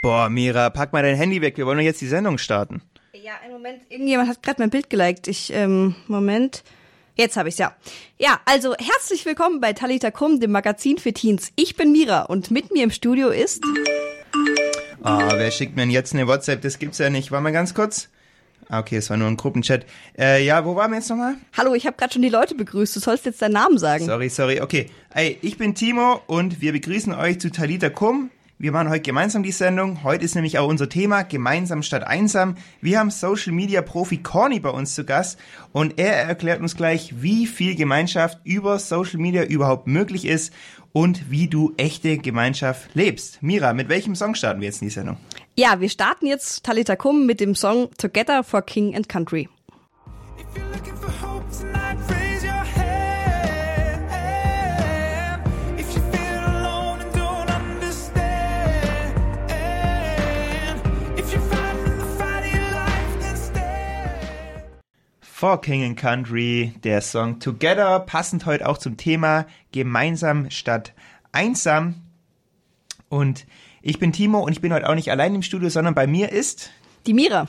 Boah, Mira, pack mal dein Handy weg. Wir wollen doch jetzt die Sendung starten. Ja, einen Moment. Irgendjemand hat gerade mein Bild geliked. Ich, ähm, Moment. Jetzt habe ich's ja. Ja, also herzlich willkommen bei Talita Kum, dem Magazin für Teens. Ich bin Mira und mit mir im Studio ist. Ah, wer schickt mir denn jetzt eine WhatsApp? Das gibt's ja nicht. War mal ganz kurz. Ah, okay, es war nur ein Gruppenchat. Äh, ja, wo waren wir jetzt nochmal? Hallo, ich habe gerade schon die Leute begrüßt. Du sollst jetzt deinen Namen sagen. Sorry, sorry. Okay. Ey, ich bin Timo und wir begrüßen euch zu Talita Kum. Wir machen heute gemeinsam die Sendung. Heute ist nämlich auch unser Thema Gemeinsam statt einsam. Wir haben Social Media Profi Corny bei uns zu Gast und er erklärt uns gleich, wie viel Gemeinschaft über Social Media überhaupt möglich ist und wie du echte Gemeinschaft lebst. Mira, mit welchem Song starten wir jetzt in die Sendung? Ja, wir starten jetzt Talita Kum mit dem Song Together for King and Country. For King and Country, der Song Together, passend heute auch zum Thema Gemeinsam statt einsam. Und ich bin Timo und ich bin heute auch nicht allein im Studio, sondern bei mir ist Die Mira.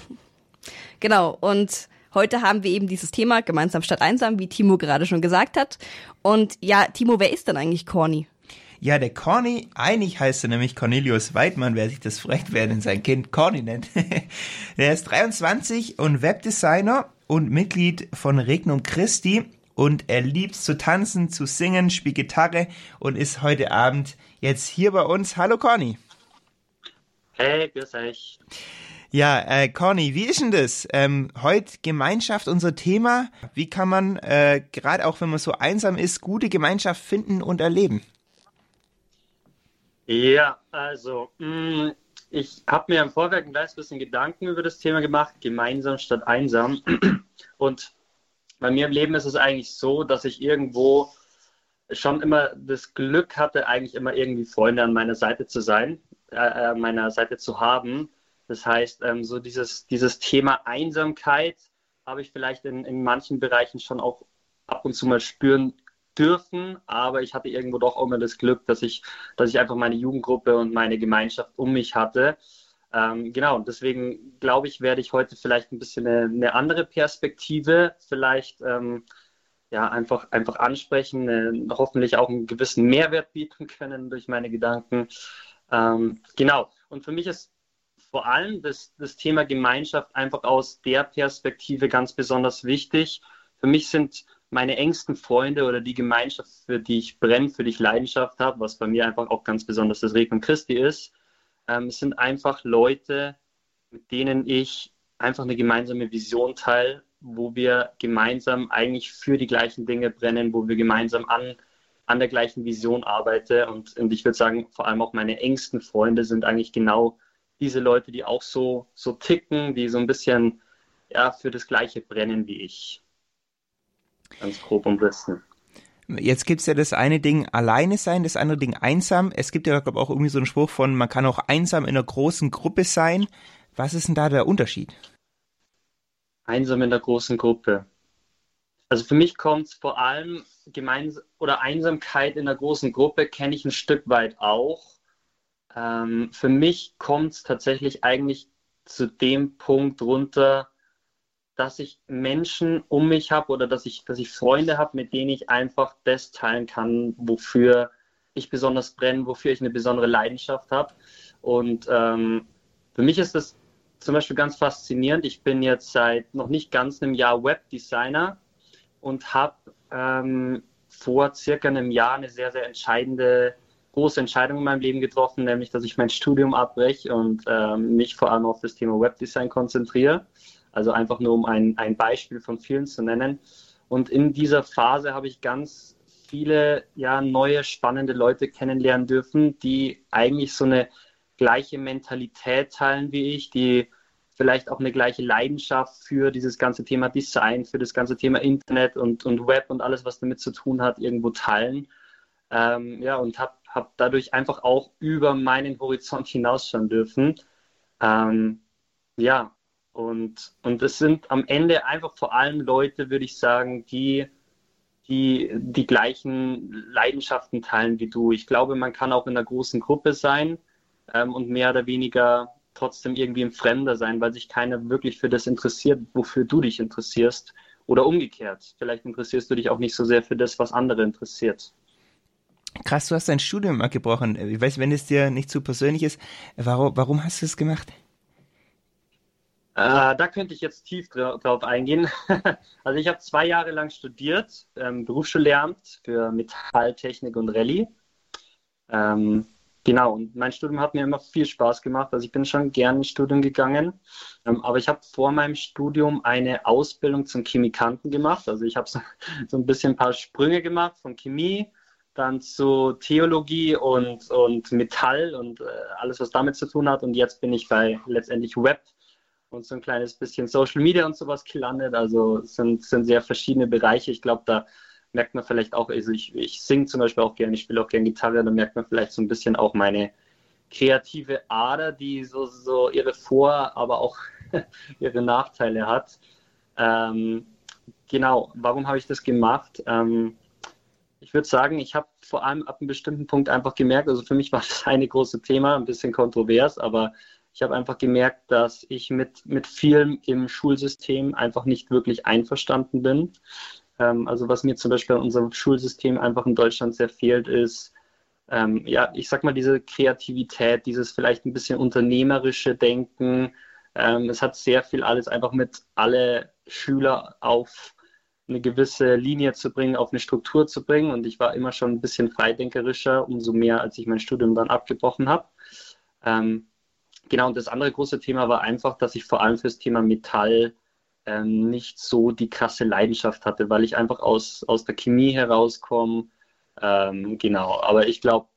Genau, und heute haben wir eben dieses Thema gemeinsam statt einsam, wie Timo gerade schon gesagt hat. Und ja, Timo, wer ist denn eigentlich Corny? Ja, der Corny, eigentlich heißt er nämlich Cornelius Weidmann, wer sich das fragt, wer denn sein Kind Corny nennt. der ist 23 und Webdesigner und Mitglied von Regnum Christi und er liebt zu tanzen, zu singen, spielt Gitarre und ist heute Abend jetzt hier bei uns. Hallo Corny. Hey, grüß euch. Ja, äh, Corny, wie ist denn das? Ähm, heute Gemeinschaft unser Thema. Wie kann man, äh, gerade auch wenn man so einsam ist, gute Gemeinschaft finden und erleben? Ja, also, mh, ich habe mir im Vorwerk ein kleines bisschen Gedanken über das Thema gemacht, gemeinsam statt einsam. Und bei mir im Leben ist es eigentlich so, dass ich irgendwo schon immer das Glück hatte, eigentlich immer irgendwie Freunde an meiner Seite zu sein, äh, an meiner Seite zu haben. Das heißt, ähm, so dieses, dieses Thema Einsamkeit habe ich vielleicht in, in manchen Bereichen schon auch ab und zu mal spüren dürfen, aber ich hatte irgendwo doch auch immer das Glück, dass ich, dass ich einfach meine Jugendgruppe und meine Gemeinschaft um mich hatte. Ähm, genau, und deswegen glaube ich, werde ich heute vielleicht ein bisschen eine, eine andere Perspektive vielleicht ähm, ja, einfach, einfach ansprechen, äh, hoffentlich auch einen gewissen Mehrwert bieten können durch meine Gedanken. Ähm, genau, und für mich ist vor allem das, das Thema Gemeinschaft einfach aus der Perspektive ganz besonders wichtig. Für mich sind meine engsten Freunde oder die Gemeinschaft, für die ich brenne, für die ich Leidenschaft habe, was bei mir einfach auch ganz besonders das Regnum Christi ist, ähm, sind einfach Leute, mit denen ich einfach eine gemeinsame Vision teile, wo wir gemeinsam eigentlich für die gleichen Dinge brennen, wo wir gemeinsam an, an der gleichen Vision arbeiten. Und, und ich würde sagen, vor allem auch meine engsten Freunde sind eigentlich genau diese Leute, die auch so, so ticken, die so ein bisschen ja, für das Gleiche brennen wie ich. Ganz grob umrissen. Jetzt gibt's ja das eine Ding alleine sein, das andere Ding einsam. Es gibt ja, glaube ich, auch irgendwie so einen Spruch von, man kann auch einsam in einer großen Gruppe sein. Was ist denn da der Unterschied? Einsam in der großen Gruppe. Also für mich kommt es vor allem gemeins oder Einsamkeit in der großen Gruppe kenne ich ein Stück weit auch. Ähm, für mich kommt es tatsächlich eigentlich zu dem Punkt runter, dass ich Menschen um mich habe oder dass ich, dass ich Freunde habe, mit denen ich einfach das teilen kann, wofür ich besonders brenne, wofür ich eine besondere Leidenschaft habe. Und ähm, für mich ist das zum Beispiel ganz faszinierend. Ich bin jetzt seit noch nicht ganz einem Jahr Webdesigner und habe ähm, vor circa einem Jahr eine sehr, sehr entscheidende, große Entscheidung in meinem Leben getroffen, nämlich, dass ich mein Studium abbreche und ähm, mich vor allem auf das Thema Webdesign konzentriere. Also einfach nur um ein, ein Beispiel von vielen zu nennen. Und in dieser Phase habe ich ganz viele ja, neue, spannende Leute kennenlernen dürfen, die eigentlich so eine gleiche Mentalität teilen wie ich, die vielleicht auch eine gleiche Leidenschaft für dieses ganze Thema Design, für das ganze Thema Internet und, und Web und alles, was damit zu tun hat, irgendwo teilen. Ähm, ja, und habe hab dadurch einfach auch über meinen Horizont hinausschauen dürfen. Ähm, ja, und, und es sind am Ende einfach vor allem Leute, würde ich sagen, die, die die gleichen Leidenschaften teilen wie du. Ich glaube, man kann auch in einer großen Gruppe sein, ähm, und mehr oder weniger trotzdem irgendwie ein Fremder sein, weil sich keiner wirklich für das interessiert, wofür du dich interessierst. Oder umgekehrt. Vielleicht interessierst du dich auch nicht so sehr für das, was andere interessiert. Krass, du hast dein Studium abgebrochen. Ich weiß, wenn es dir nicht zu persönlich ist, warum, warum hast du es gemacht? Äh, da könnte ich jetzt tief dra drauf eingehen. also ich habe zwei Jahre lang studiert, ähm, Berufsschullehramt für Metalltechnik und Rallye. Ähm, genau, und mein Studium hat mir immer viel Spaß gemacht. Also ich bin schon gern ins Studium gegangen. Ähm, aber ich habe vor meinem Studium eine Ausbildung zum Chemikanten gemacht. Also ich habe so, so ein bisschen ein paar Sprünge gemacht von Chemie dann zu Theologie und, und Metall und äh, alles, was damit zu tun hat. Und jetzt bin ich bei letztendlich Web und so ein kleines bisschen Social Media und sowas gelandet. Also sind, sind sehr verschiedene Bereiche. Ich glaube, da merkt man vielleicht auch, also ich, ich singe zum Beispiel auch gerne, ich spiele auch gerne Gitarre, da merkt man vielleicht so ein bisschen auch meine kreative Ader, die so, so ihre Vor-, aber auch ihre Nachteile hat. Ähm, genau, warum habe ich das gemacht? Ähm, ich würde sagen, ich habe vor allem ab einem bestimmten Punkt einfach gemerkt, also für mich war das eine große Thema, ein bisschen kontrovers, aber ich habe einfach gemerkt, dass ich mit, mit vielem im Schulsystem einfach nicht wirklich einverstanden bin. Ähm, also was mir zum Beispiel in unserem Schulsystem einfach in Deutschland sehr fehlt, ist, ähm, ja, ich sag mal, diese Kreativität, dieses vielleicht ein bisschen unternehmerische Denken. Ähm, es hat sehr viel alles einfach mit alle Schüler auf eine gewisse Linie zu bringen, auf eine Struktur zu bringen. Und ich war immer schon ein bisschen freidenkerischer, umso mehr, als ich mein Studium dann abgebrochen habe. Ähm, genau, und das andere große Thema war einfach, dass ich vor allem fürs Thema Metall ähm, nicht so die krasse Leidenschaft hatte, weil ich einfach aus, aus der Chemie herauskomme. Ähm, genau, aber ich glaube,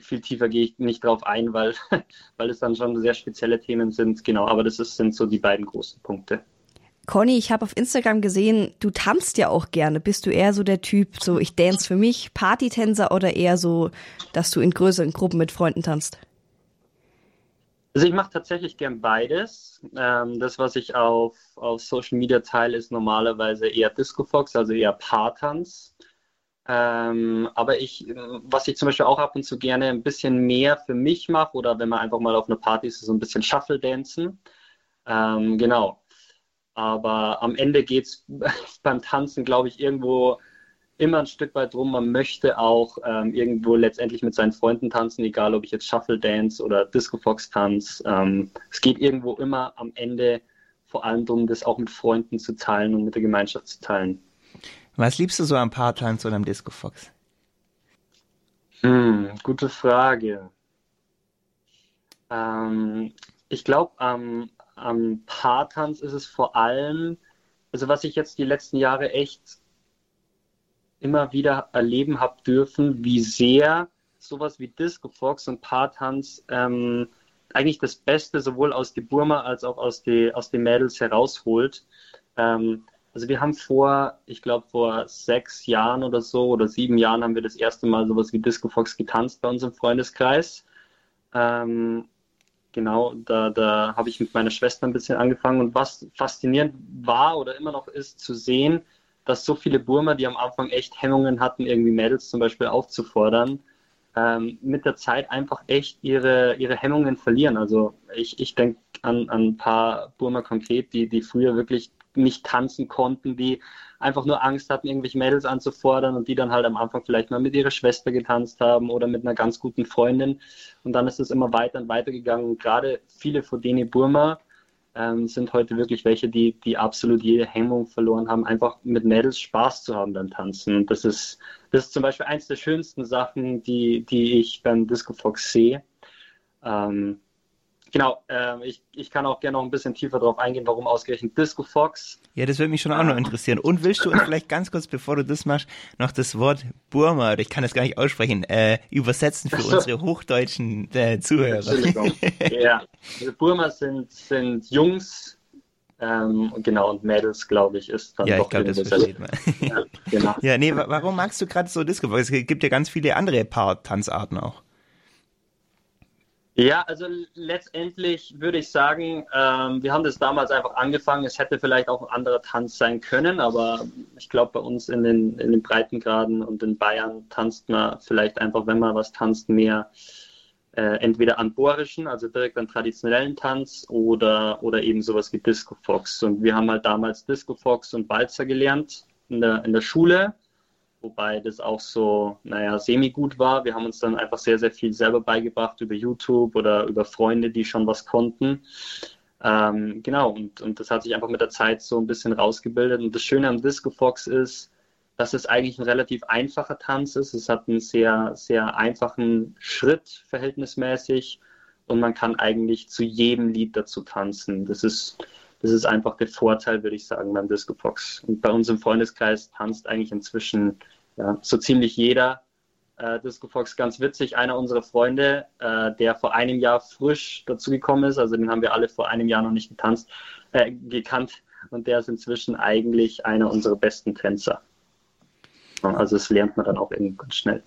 viel tiefer gehe ich nicht drauf ein, weil, weil es dann schon sehr spezielle Themen sind. Genau, aber das ist, sind so die beiden großen Punkte. Conny, ich habe auf Instagram gesehen, du tanzt ja auch gerne. Bist du eher so der Typ, so ich dance für mich, Partytänzer oder eher so, dass du in größeren Gruppen mit Freunden tanzt? Also ich mache tatsächlich gern beides. Ähm, das, was ich auf, auf Social Media teile, ist normalerweise eher Disco Fox, also eher Paartanz. Ähm, aber ich, was ich zum Beispiel auch ab und zu gerne ein bisschen mehr für mich mache oder wenn man einfach mal auf einer Party ist, so ein bisschen Shuffle dancen. Ähm, genau. Aber am Ende geht es beim Tanzen, glaube ich, irgendwo immer ein Stück weit drum. Man möchte auch ähm, irgendwo letztendlich mit seinen Freunden tanzen, egal ob ich jetzt Shuffle Dance oder Disco Fox tanze. Ähm, es geht irgendwo immer am Ende vor allem darum, das auch mit Freunden zu teilen und mit der Gemeinschaft zu teilen. Was liebst du so am Paartanz oder am Disco Fox? Hm, gute Frage. Ähm, ich glaube, am am Paartanz ist es vor allem, also was ich jetzt die letzten Jahre echt immer wieder erleben habe dürfen, wie sehr sowas wie Disco Fox und Paartanz ähm, eigentlich das Beste sowohl aus die Burma als auch aus die, aus den Mädels herausholt. Ähm, also wir haben vor, ich glaube vor sechs Jahren oder so oder sieben Jahren haben wir das erste Mal sowas wie Disco Fox getanzt bei uns im Freundeskreis. Ähm, genau, da, da habe ich mit meiner Schwester ein bisschen angefangen. Und was faszinierend war oder immer noch ist, zu sehen, dass so viele Burmer, die am Anfang echt Hemmungen hatten, irgendwie Mädels zum Beispiel aufzufordern, ähm, mit der Zeit einfach echt ihre, ihre Hemmungen verlieren. Also ich, ich denke an, an ein paar Burmer konkret, die, die früher wirklich nicht tanzen konnten, die einfach nur Angst hatten, irgendwelche Mädels anzufordern und die dann halt am Anfang vielleicht mal mit ihrer Schwester getanzt haben oder mit einer ganz guten Freundin. Und dann ist es immer weiter und weiter gegangen. Und gerade viele von denen Burma ähm, sind heute wirklich welche, die, die absolut jede Hemmung verloren haben, einfach mit Mädels Spaß zu haben beim Tanzen. Und das ist, das ist zum Beispiel eins der schönsten Sachen, die, die ich beim Disco Fox sehe. Ähm, Genau, äh, ich, ich kann auch gerne noch ein bisschen tiefer darauf eingehen, warum ausgerechnet Disco Fox. Ja, das würde mich schon auch noch interessieren. Und willst du uns vielleicht ganz kurz, bevor du das machst, noch das Wort Burma, oder ich kann das gar nicht aussprechen, äh, übersetzen für unsere hochdeutschen äh, Zuhörer? Entschuldigung. ja, also Burma sind, sind Jungs, ähm, genau, und Mädels, glaube ich, ist dann ja, doch ich glaube, das versteht man. Ja, genau. ja, nee, wa- warum magst du gerade so Disco? Weil es gibt ja ganz viele andere Paar-Tanzarten auch. Ja, also letztendlich würde ich sagen, ähm, wir haben das damals einfach angefangen. Es hätte vielleicht auch ein anderer Tanz sein können, aber ich glaube, bei uns in den, in den Breitengraden und in Bayern tanzt man vielleicht einfach, wenn man was tanzt, mehr äh, entweder an bohrischen, also direkt an traditionellen Tanz oder, oder eben sowas wie Disco Fox. Und wir haben halt damals Disco Fox und Balzer gelernt in der, in der Schule, wobei das auch so, naja, semi-gut war. Wir haben uns dann einfach sehr, sehr viel selber beigebracht über YouTube oder über Freunde, die schon was konnten. Ähm, genau, und, und das hat sich einfach mit der Zeit so ein bisschen rausgebildet. Und das Schöne am Disco Fox ist, dass es eigentlich ein relativ einfacher Tanz ist. Es hat einen sehr, sehr einfachen Schritt verhältnismäßig und man kann eigentlich zu jedem Lied dazu tanzen. Das ist, das ist einfach der Vorteil, würde ich sagen, beim Disco Fox. Und bei uns im Freundeskreis tanzt eigentlich inzwischen ja, so ziemlich jeder äh, Disco Fox. Ganz witzig, einer unserer Freunde, äh, der vor einem Jahr frisch dazugekommen ist, also den haben wir alle vor einem Jahr noch nicht getanzt, äh, gekannt und der ist inzwischen eigentlich einer unserer besten Tänzer. Also das lernt man dann auch irgendwie ganz schnell.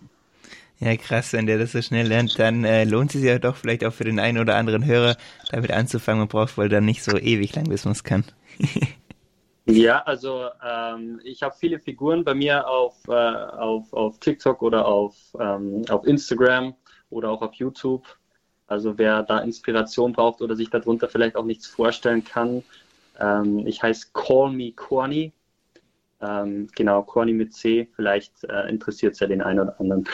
Ja, krass, wenn der das so schnell lernt, dann äh, lohnt es sich ja doch vielleicht auch für den einen oder anderen Hörer, damit anzufangen. Man braucht wohl dann nicht so ewig lang, bis man es kann. ja, also ähm, ich habe viele Figuren bei mir auf, äh, auf, auf TikTok oder auf, ähm, auf Instagram oder auch auf YouTube. Also wer da Inspiration braucht oder sich darunter vielleicht auch nichts vorstellen kann, ähm, ich heiße Call Me Corny ähm, genau, Corny mit C, vielleicht äh, interessiert es ja den einen oder anderen.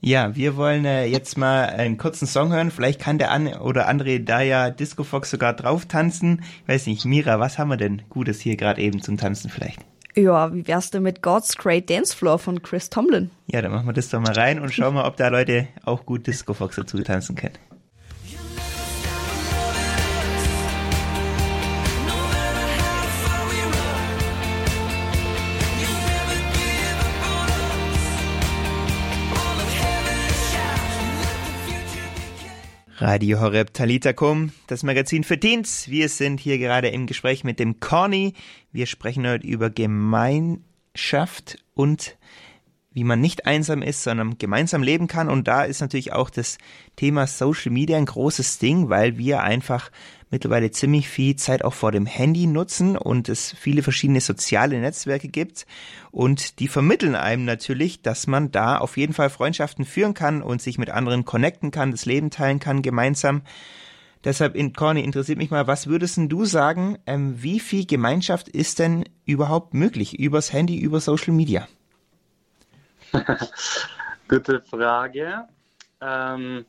Ja, wir wollen äh, jetzt mal einen kurzen Song hören. Vielleicht kann der An oder André da ja Disco Fox sogar drauf tanzen. Ich weiß nicht, Mira, was haben wir denn Gutes hier gerade eben zum Tanzen vielleicht? Ja, wie wär's denn mit God's Great Dance Floor von Chris Tomlin? Ja, dann machen wir das doch mal rein und schauen mal, ob da Leute auch gut Disco Fox dazu tanzen können. Radio Horeb Talitakum, das Magazin für Teens. Wir sind hier gerade im Gespräch mit dem Corny. Wir sprechen heute über Gemeinschaft und wie man nicht einsam ist, sondern gemeinsam leben kann. Und da ist natürlich auch das Thema Social Media ein großes Ding, weil wir einfach mittlerweile ziemlich viel Zeit auch vor dem Handy nutzen und es viele verschiedene soziale Netzwerke gibt und die vermitteln einem natürlich, dass man da auf jeden Fall Freundschaften führen kann und sich mit anderen connecten kann, das Leben teilen kann gemeinsam. Deshalb, Corny, interessiert mich mal, was würdest du sagen, ähm, wie viel Gemeinschaft ist denn überhaupt möglich übers Handy, über Social Media? Gute Frage. Ähm,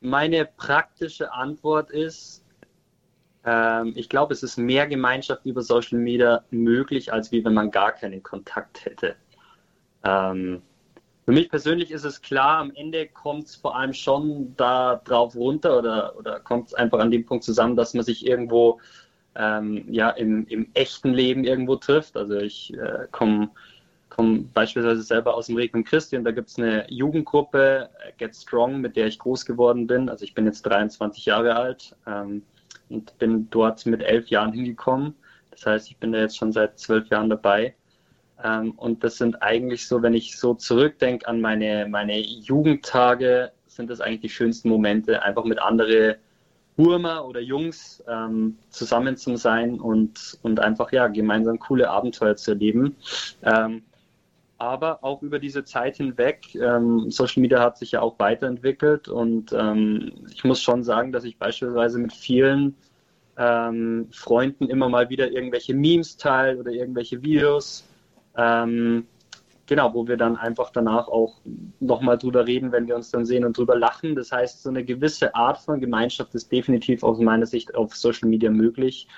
meine praktische Antwort ist, ähm, ich glaube, es ist mehr Gemeinschaft über Social Media möglich, als wie wenn man gar keinen Kontakt hätte. Ähm, für mich persönlich ist es klar, am Ende kommt es vor allem schon da drauf runter oder, oder kommt es einfach an dem Punkt zusammen, dass man sich irgendwo ähm, ja, im, im, echten Leben irgendwo trifft. Also ich äh, komme komm beispielsweise selber aus dem Regnum Christi und da gibt es eine Jugendgruppe, äh, Get Strong, mit der ich groß geworden bin. Also ich bin jetzt 23 Jahre alt. Ähm, und bin dort mit elf Jahren hingekommen. Das heißt, ich bin da jetzt schon seit zwölf Jahren dabei. Ähm, und das sind eigentlich so, wenn ich so zurückdenke an meine, meine Jugendtage, sind das eigentlich die schönsten Momente, einfach mit anderen Burmer oder Jungs ähm, zusammen zu sein und, und einfach ja gemeinsam coole Abenteuer zu erleben. Ähm, aber auch über diese Zeit hinweg, ähm, Social Media hat sich ja auch weiterentwickelt und ähm, ich muss schon sagen, dass ich beispielsweise mit vielen ähm, Freunden immer mal wieder irgendwelche Memes teile oder irgendwelche Videos, ähm, genau, wo wir dann einfach danach auch nochmal drüber reden, wenn wir uns dann sehen und drüber lachen. Das heißt, so eine gewisse Art von Gemeinschaft ist definitiv aus meiner Sicht auf Social Media möglich.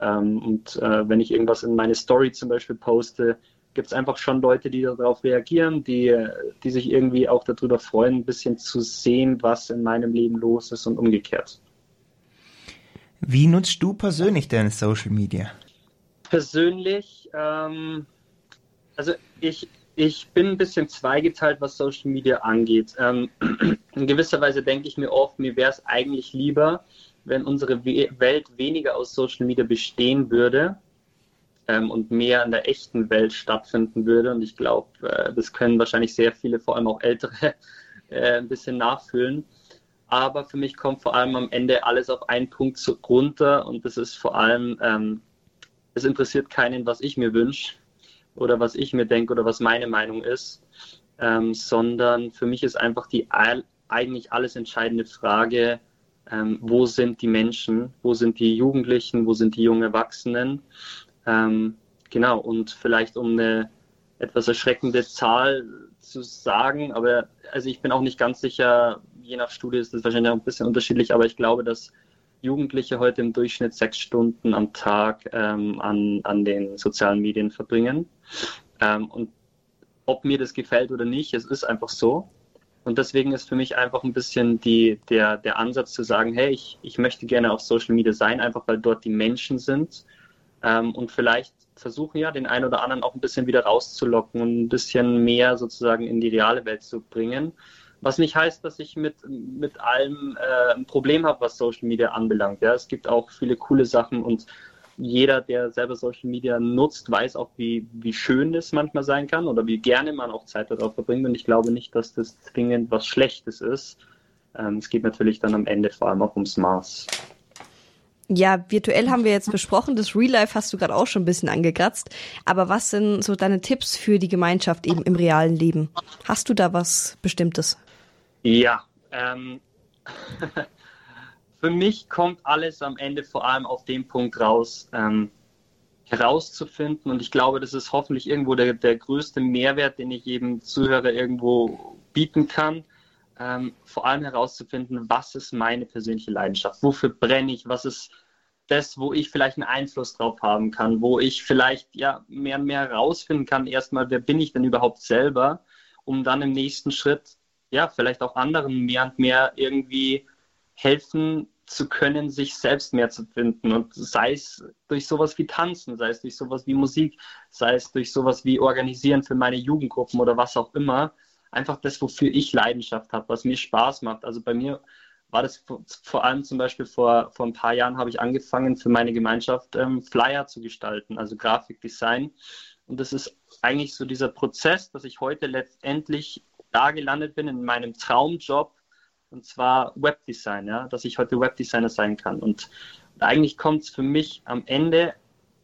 Ähm, und äh, wenn ich irgendwas in meine Story zum Beispiel poste, gibt es einfach schon Leute, die darauf reagieren, die, die sich irgendwie auch darüber freuen, ein bisschen zu sehen, was in meinem Leben los ist und umgekehrt. Wie nutzt du persönlich deine Social Media? Persönlich, ähm, also ich, ich bin ein bisschen zweigeteilt, was Social Media angeht. Ähm, in gewisser Weise denke ich mir oft, mir wäre es eigentlich lieber, wenn unsere Welt weniger aus Social Media bestehen würde ähm, und mehr in der echten Welt stattfinden würde. Und ich glaube, äh, das können wahrscheinlich sehr viele, vor allem auch ältere, äh, ein bisschen nachfühlen. Aber für mich kommt vor allem am Ende alles auf einen Punkt runter und das ist vor allem, ähm, es interessiert keinen, was ich mir wünsche oder was ich mir denke oder was meine Meinung ist, ähm, sondern für mich ist einfach die eigentlich alles entscheidende Frage, ähm, wo sind die Menschen, wo sind die Jugendlichen, wo sind die jungen Erwachsenen. Ähm, genau, und vielleicht um eine etwas erschreckende Zahl zu sagen, aber also ich bin auch nicht ganz sicher, je nach Studie ist das wahrscheinlich auch ein bisschen unterschiedlich, aber ich glaube, dass Jugendliche heute im Durchschnitt sechs Stunden am Tag ähm, an, an den sozialen Medien verbringen. Ähm, und ob mir das gefällt oder nicht, es ist einfach so. Und deswegen ist für mich einfach ein bisschen die, der, der Ansatz zu sagen, hey, ich, ich möchte gerne auf Social Media sein, einfach weil dort die Menschen sind ähm, und vielleicht versuchen ja, den einen oder anderen auch ein bisschen wieder rauszulocken und ein bisschen mehr sozusagen in die reale Welt zu bringen. Was nicht heißt, dass ich mit, mit allem äh, ein Problem habe, was Social Media anbelangt. Ja, es gibt auch viele coole Sachen und jeder, der selber Social Media nutzt, weiß auch, wie, wie schön das manchmal sein kann oder wie gerne man auch Zeit darauf verbringt. Und ich glaube nicht, dass das zwingend was Schlechtes ist. Ähm, es geht natürlich dann am Ende vor allem auch ums Maß. Ja, virtuell haben wir jetzt besprochen. Das Real Life hast du gerade auch schon ein bisschen angekratzt. Aber was sind so deine Tipps für die Gemeinschaft eben im realen Leben? Hast du da was Bestimmtes? Ja, ähm, für mich kommt alles am Ende vor allem auf den Punkt raus, ähm, herauszufinden. Und ich glaube, das ist hoffentlich irgendwo der, der größte Mehrwert, den ich jedem Zuhörer irgendwo bieten kann. Ähm, vor allem herauszufinden, was ist meine persönliche Leidenschaft? Wofür brenne ich? Was ist das, wo ich vielleicht einen Einfluss drauf haben kann? Wo ich vielleicht ja mehr und mehr herausfinden kann, erstmal, wer bin ich denn überhaupt selber? Um dann im nächsten Schritt ja vielleicht auch anderen mehr und mehr irgendwie helfen zu können, sich selbst mehr zu finden. Und sei es durch sowas wie Tanzen, sei es durch sowas wie Musik, sei es durch sowas wie Organisieren für meine Jugendgruppen oder was auch immer. Einfach das, wofür ich Leidenschaft habe, was mir Spaß macht. Also bei mir war das vor allem zum Beispiel vor, vor ein paar Jahren habe ich angefangen für meine Gemeinschaft ähm, Flyer zu gestalten, also Grafikdesign. Und das ist eigentlich so dieser Prozess, dass ich heute letztendlich da gelandet bin in meinem Traumjob, und zwar Webdesign, ja, dass ich heute Webdesigner sein kann. Und, und eigentlich kommt es für mich am Ende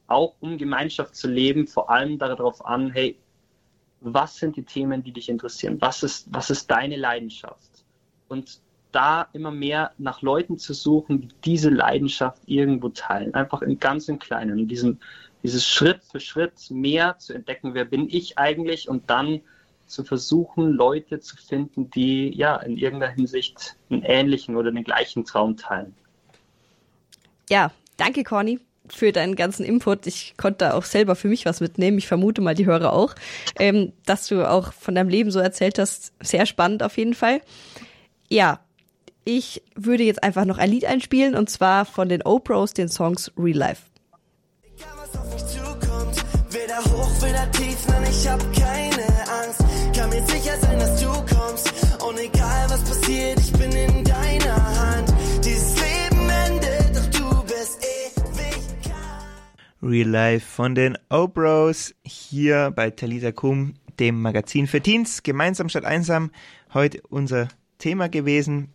auch um Gemeinschaft zu leben, vor allem darauf an, hey, was sind die Themen, die dich interessieren? Was ist, was ist deine Leidenschaft? Und da immer mehr nach Leuten zu suchen, die diese Leidenschaft irgendwo teilen. Einfach im ganz im Kleinen. Diesen, dieses Schritt für Schritt mehr zu entdecken, wer bin ich eigentlich und dann zu versuchen, Leute zu finden, die ja in irgendeiner Hinsicht einen ähnlichen oder den gleichen Traum teilen. Ja, danke, Corny für deinen ganzen Input. Ich konnte auch selber für mich was mitnehmen. Ich vermute mal die Hörer auch, ähm, dass du auch von deinem Leben so erzählt hast. Sehr spannend auf jeden Fall. Ja, ich würde jetzt einfach noch ein Lied einspielen und zwar von den Oprahs, den Songs Real Life. Weder hoch, weder tief, nein, ich hab keine Angst. Kann mir sicher sein, dass du kommst. Und egal was passiert, Real Life von den Obros hier bei Talita Kum, dem Magazin für Teens, gemeinsam statt einsam. Heute unser Thema gewesen.